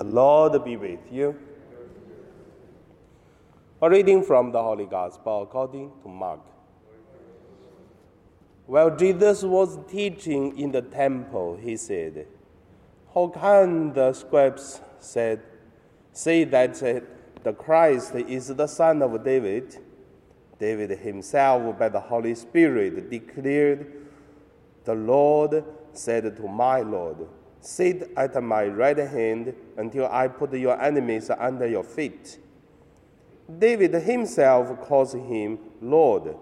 The Lord be with you. A reading from the Holy Gospel according to Mark. While Jesus was teaching in the temple, he said, How can the scribes said, say that the Christ is the son of David? David himself, by the Holy Spirit, declared, The Lord said to my Lord, Sit at my right hand until I put your enemies under your feet. David himself calls him Lord.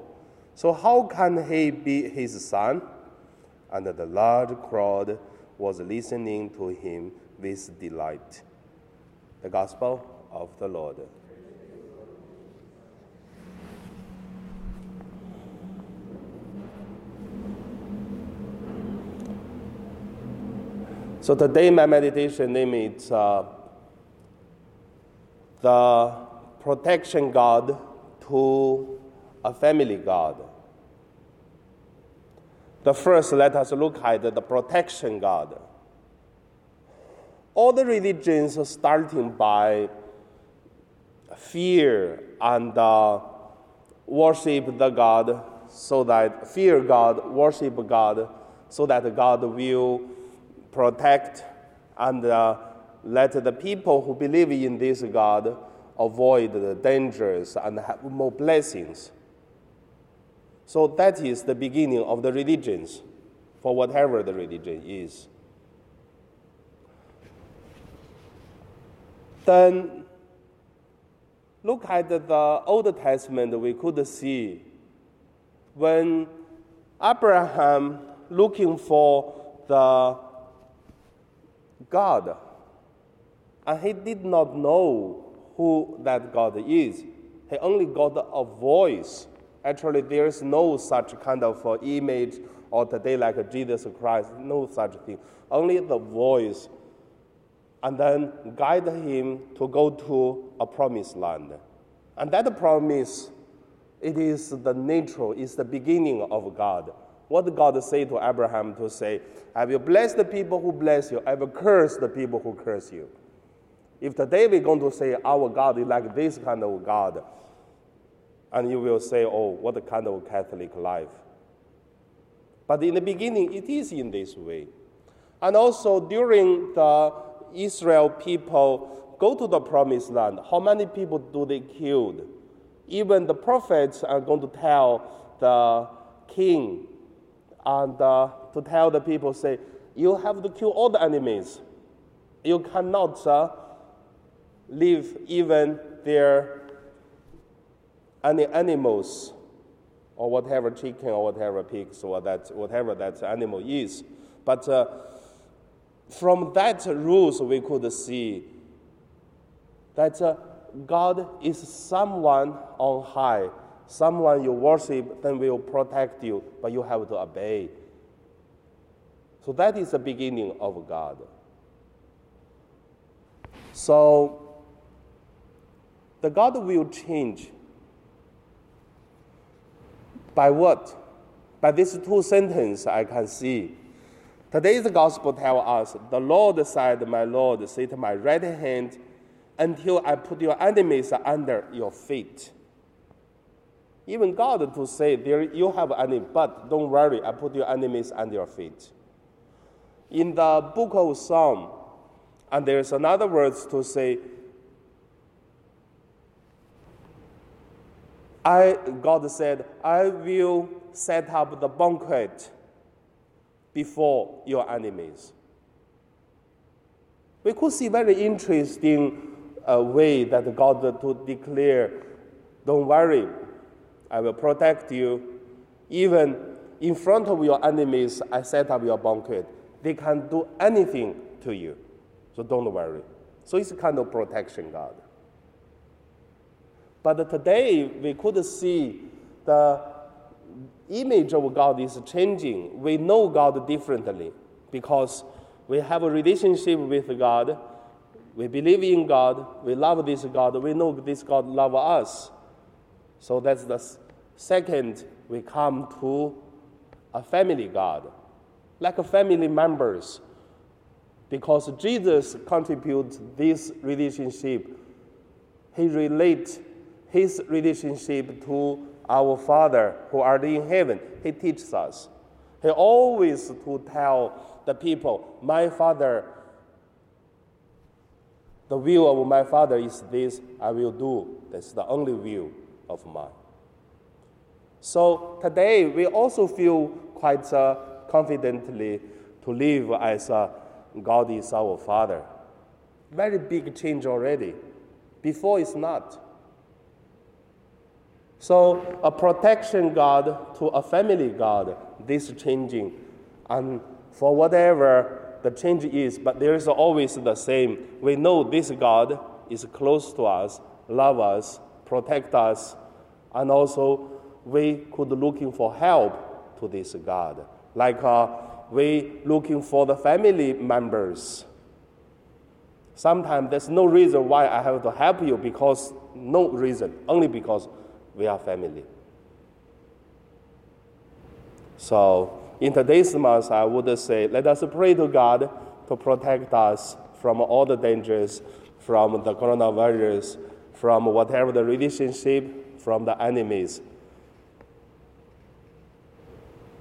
So, how can he be his son? And the large crowd was listening to him with delight. The Gospel of the Lord. So today my meditation name is uh, the protection God to a family God. The first, let us look at the protection God. All the religions are starting by fear and uh, worship the God, so that fear God, worship God, so that God will protect and uh, let the people who believe in this God avoid the dangers and have more blessings. So that is the beginning of the religions, for whatever the religion is. Then look at the Old Testament, we could see when Abraham looking for the God. And he did not know who that God is. He only got a voice. Actually, there is no such kind of uh, image or today like Jesus Christ, no such thing. Only the voice. And then guide him to go to a promised land. And that promise, it is the nature, is the beginning of God. What did God say to Abraham to say, I will bless the people who bless you, I will curse the people who curse you. If today we're going to say our God is like this kind of God, and you will say, oh, what a kind of Catholic life. But in the beginning, it is in this way. And also during the Israel people go to the promised land, how many people do they kill? Even the prophets are going to tell the king and uh, to tell the people, say, you have to kill all the enemies. You cannot uh, leave even their any animals or whatever chicken or whatever pigs or that whatever that animal is. But uh, from that rules we could see that uh, God is someone on high someone you worship then will protect you, but you have to obey. So that is the beginning of God. So the God will change by what? By these two sentences I can see. Today's gospel tell us, the Lord said, My Lord, sit at my right hand until I put your enemies under your feet. Even God to say, there you have enemy, but don't worry, I put your enemies under your feet. In the book of Psalm, and there's another words to say, I, God said, I will set up the banquet before your enemies. We could see very interesting uh, way that God to declare, don't worry, I will protect you. Even in front of your enemies, I set up your banquet. They can do anything to you. So don't worry. So it's kind of protection, God. But today, we could see the image of God is changing. We know God differently because we have a relationship with God. We believe in God. We love this God. We know this God loves us. So that's the second, we come to a family God, like a family members. because Jesus contributes this relationship. He relates his relationship to our Father who are in heaven. He teaches us. He always to tell the people, my Father, the will of my Father is this, I will do. That's the only will of mine. So today we also feel quite uh, confidently to live as uh, God is our Father. Very big change already. Before it's not. So a protection God to a family God, this changing, and for whatever the change is, but there is always the same. We know this God is close to us, love us, protect us, and also we could looking for help to this God. Like uh, we looking for the family members. Sometimes there's no reason why I have to help you because no reason, only because we are family. So in today's month, I would say, let us pray to God to protect us from all the dangers, from the coronavirus, from whatever the relationship, from the enemies.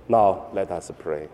Now, let us pray.